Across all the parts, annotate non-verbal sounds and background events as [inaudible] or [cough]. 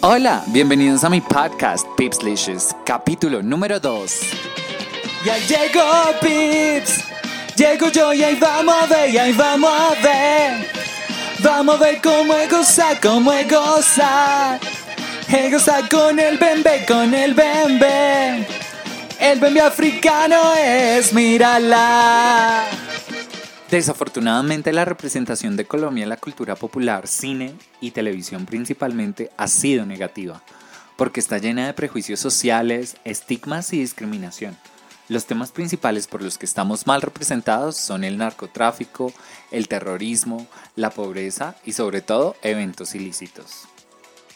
Hola, bienvenidos a mi podcast Pipslicious, capítulo número 2. Ya llegó Pips, llego yo y ahí vamos a ver, y ahí vamos a ver. Vamos a ver cómo es gozar, cómo es gozar. Es gozar con el bembe, con el bembe. El bembe africano es, mírala. Desafortunadamente la representación de Colombia en la cultura popular, cine y televisión principalmente ha sido negativa, porque está llena de prejuicios sociales, estigmas y discriminación. Los temas principales por los que estamos mal representados son el narcotráfico, el terrorismo, la pobreza y sobre todo eventos ilícitos.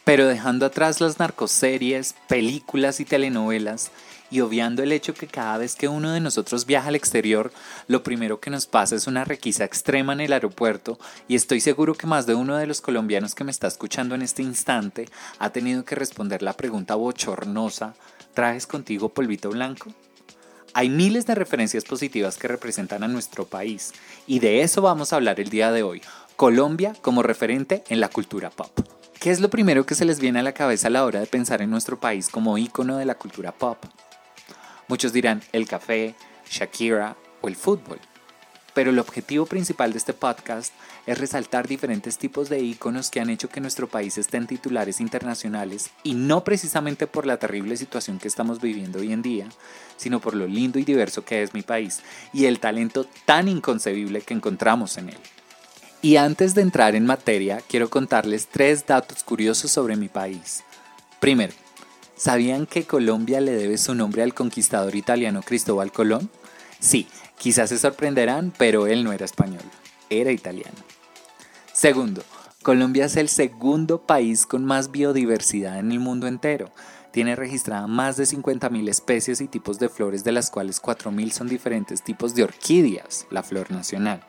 Pero dejando atrás las narcoseries, películas y telenovelas, y obviando el hecho que cada vez que uno de nosotros viaja al exterior, lo primero que nos pasa es una requisa extrema en el aeropuerto y estoy seguro que más de uno de los colombianos que me está escuchando en este instante ha tenido que responder la pregunta bochornosa, ¿traes contigo polvito blanco? Hay miles de referencias positivas que representan a nuestro país y de eso vamos a hablar el día de hoy, Colombia como referente en la cultura pop. ¿Qué es lo primero que se les viene a la cabeza a la hora de pensar en nuestro país como ícono de la cultura pop? Muchos dirán el café, Shakira o el fútbol. Pero el objetivo principal de este podcast es resaltar diferentes tipos de íconos que han hecho que nuestro país esté en titulares internacionales y no precisamente por la terrible situación que estamos viviendo hoy en día, sino por lo lindo y diverso que es mi país y el talento tan inconcebible que encontramos en él. Y antes de entrar en materia, quiero contarles tres datos curiosos sobre mi país. Primero, ¿Sabían que Colombia le debe su nombre al conquistador italiano Cristóbal Colón? Sí, quizás se sorprenderán, pero él no era español, era italiano. Segundo, Colombia es el segundo país con más biodiversidad en el mundo entero. Tiene registrada más de 50.000 especies y tipos de flores, de las cuales 4.000 son diferentes tipos de orquídeas, la flor nacional.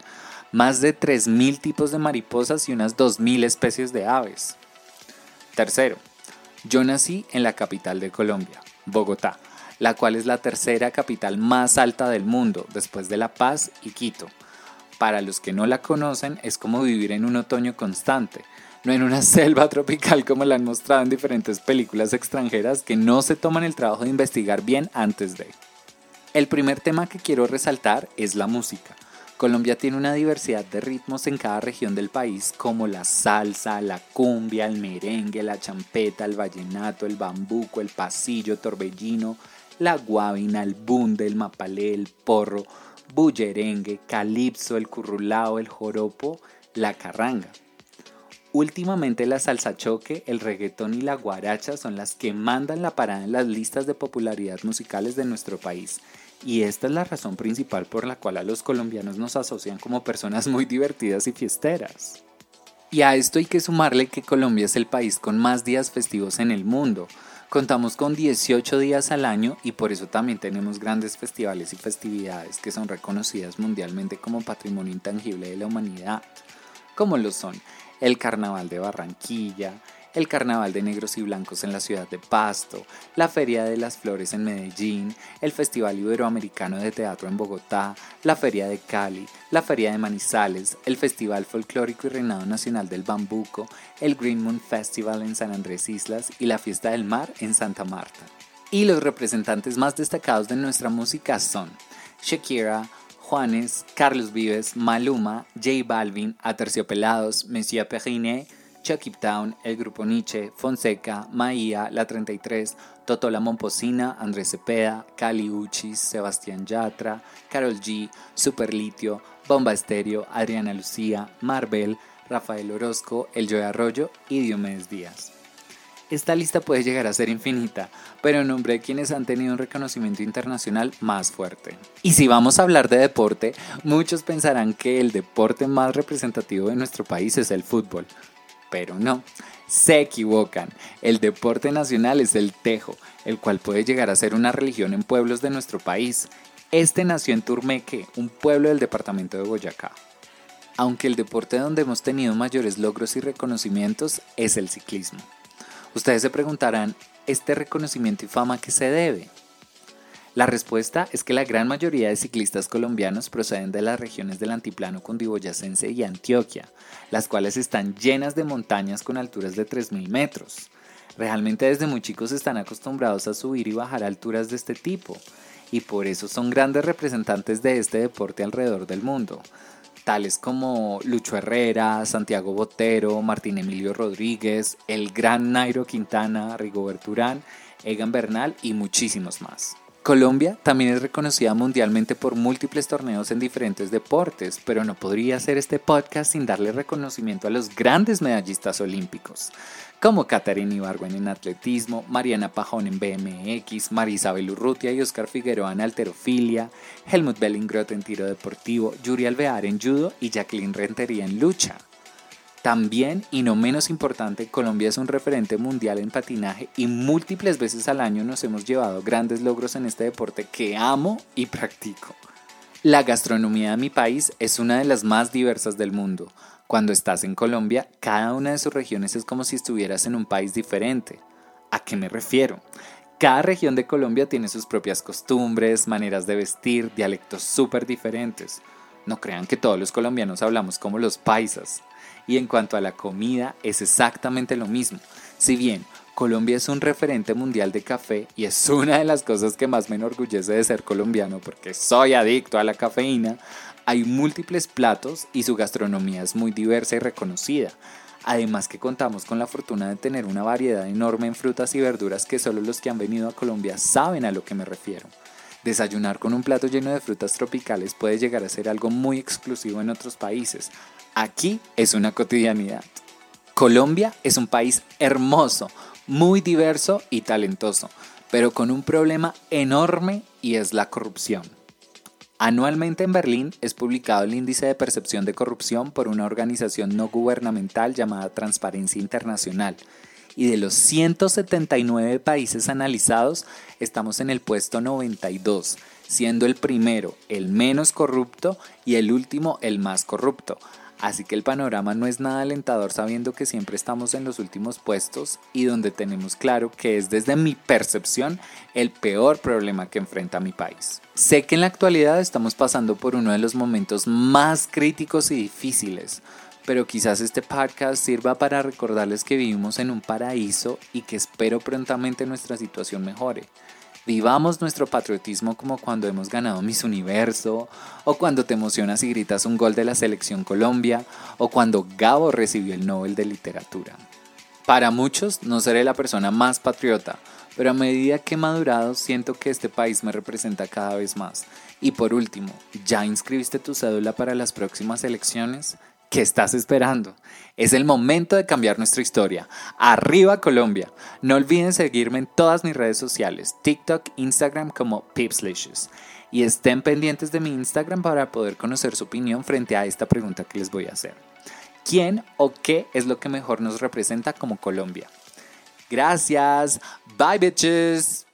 Más de 3.000 tipos de mariposas y unas 2.000 especies de aves. Tercero, yo nací en la capital de Colombia, Bogotá, la cual es la tercera capital más alta del mundo, después de La Paz y Quito. Para los que no la conocen, es como vivir en un otoño constante, no en una [laughs] selva tropical como la han mostrado en diferentes películas extranjeras que no se toman el trabajo de investigar bien antes de. El primer tema que quiero resaltar es la música. Colombia tiene una diversidad de ritmos en cada región del país como la salsa, la cumbia, el merengue, la champeta, el vallenato, el bambuco, el pasillo, torbellino, la guabina, el bunde, el mapalé, el porro, bullerengue, calipso, el currulao, el joropo, la carranga. Últimamente la salsa choque, el reggaetón y la guaracha son las que mandan la parada en las listas de popularidad musicales de nuestro país y esta es la razón principal por la cual a los colombianos nos asocian como personas muy divertidas y fiesteras. Y a esto hay que sumarle que Colombia es el país con más días festivos en el mundo. Contamos con 18 días al año y por eso también tenemos grandes festivales y festividades que son reconocidas mundialmente como patrimonio intangible de la humanidad, como lo son el Carnaval de Barranquilla, el Carnaval de Negros y Blancos en la ciudad de Pasto, la Feria de las Flores en Medellín, el Festival Iberoamericano de Teatro en Bogotá, la Feria de Cali, la Feria de Manizales, el Festival Folclórico y Reinado Nacional del Bambuco, el Green Moon Festival en San Andrés Islas y la Fiesta del Mar en Santa Marta. Y los representantes más destacados de nuestra música son Shakira, Juanes, Carlos Vives, Maluma, J Balvin, Aterciopelados, Monsieur Perrinet, Chucky Town, El Grupo Nietzsche, Fonseca, Maía, La 33, Totola Momposina, Andrés Cepeda, Cali Uchis, Sebastián Yatra, Carol G, Superlitio, Bomba Estéreo, Adriana Lucía, Marvel, Rafael Orozco, El Joy Arroyo y Diomedes Díaz. Esta lista puede llegar a ser infinita, pero en nombre de quienes han tenido un reconocimiento internacional más fuerte. Y si vamos a hablar de deporte, muchos pensarán que el deporte más representativo de nuestro país es el fútbol, pero no. Se equivocan. El deporte nacional es el tejo, el cual puede llegar a ser una religión en pueblos de nuestro país. Este nació en Turmeque, un pueblo del departamento de Boyacá. Aunque el deporte donde hemos tenido mayores logros y reconocimientos es el ciclismo. Ustedes se preguntarán, ¿este reconocimiento y fama qué se debe? La respuesta es que la gran mayoría de ciclistas colombianos proceden de las regiones del antiplano cundiboyacense y Antioquia, las cuales están llenas de montañas con alturas de 3.000 metros. Realmente desde muy chicos están acostumbrados a subir y bajar alturas de este tipo y por eso son grandes representantes de este deporte alrededor del mundo, tales como Lucho Herrera, Santiago Botero, Martín Emilio Rodríguez, el gran Nairo Quintana, Rigobert Urán, Egan Bernal y muchísimos más. Colombia también es reconocida mundialmente por múltiples torneos en diferentes deportes, pero no podría hacer este podcast sin darle reconocimiento a los grandes medallistas olímpicos, como Catarina Ibargüen en atletismo, Mariana Pajón en BMX, Marisabel Urrutia y Oscar Figueroa en alterofilia, Helmut Bellingroth en tiro deportivo, Yuri Alvear en judo y Jacqueline Rentería en lucha. También, y no menos importante, Colombia es un referente mundial en patinaje y múltiples veces al año nos hemos llevado grandes logros en este deporte que amo y practico. La gastronomía de mi país es una de las más diversas del mundo. Cuando estás en Colombia, cada una de sus regiones es como si estuvieras en un país diferente. ¿A qué me refiero? Cada región de Colombia tiene sus propias costumbres, maneras de vestir, dialectos súper diferentes. No crean que todos los colombianos hablamos como los paisas. Y en cuanto a la comida, es exactamente lo mismo. Si bien Colombia es un referente mundial de café y es [laughs] una de las cosas que más me enorgullece de ser colombiano porque soy adicto a la cafeína, hay múltiples platos y su gastronomía es muy diversa y reconocida. Además que contamos con la fortuna de tener una variedad enorme en frutas y verduras que solo los que han venido a Colombia saben a lo que me refiero. Desayunar con un plato lleno de frutas tropicales puede llegar a ser algo muy exclusivo en otros países, Aquí es una cotidianidad. Colombia es un país hermoso, muy diverso y talentoso, pero con un problema enorme y es la corrupción. Anualmente en Berlín es publicado el índice de percepción de corrupción por una organización no gubernamental llamada Transparencia Internacional. Y de los 179 países analizados, estamos en el puesto 92, siendo el primero el menos corrupto y el último el más corrupto. Así que el panorama no es nada alentador sabiendo que siempre estamos en los últimos puestos y donde tenemos claro que es desde mi percepción el peor problema que enfrenta mi país. Sé que en la actualidad estamos pasando por uno de los momentos más críticos y difíciles, pero quizás este podcast sirva para recordarles que vivimos en un paraíso y que espero prontamente nuestra situación mejore. Vivamos nuestro patriotismo como cuando hemos ganado Miss Universo, o cuando te emocionas y gritas un gol de la selección Colombia, o cuando Gabo recibió el Nobel de Literatura. Para muchos no seré la persona más patriota, pero a medida que he madurado siento que este país me representa cada vez más. Y por último, ¿ya inscribiste tu cédula para las próximas elecciones? ¿Qué estás esperando? Es el momento de cambiar nuestra historia. ¡Arriba Colombia! No olviden seguirme en todas mis redes sociales, TikTok, Instagram como Pipslicious. Y estén pendientes de mi Instagram para poder conocer su opinión frente a esta pregunta que les voy a hacer. ¿Quién o qué es lo que mejor nos representa como Colombia? Gracias. Bye bitches.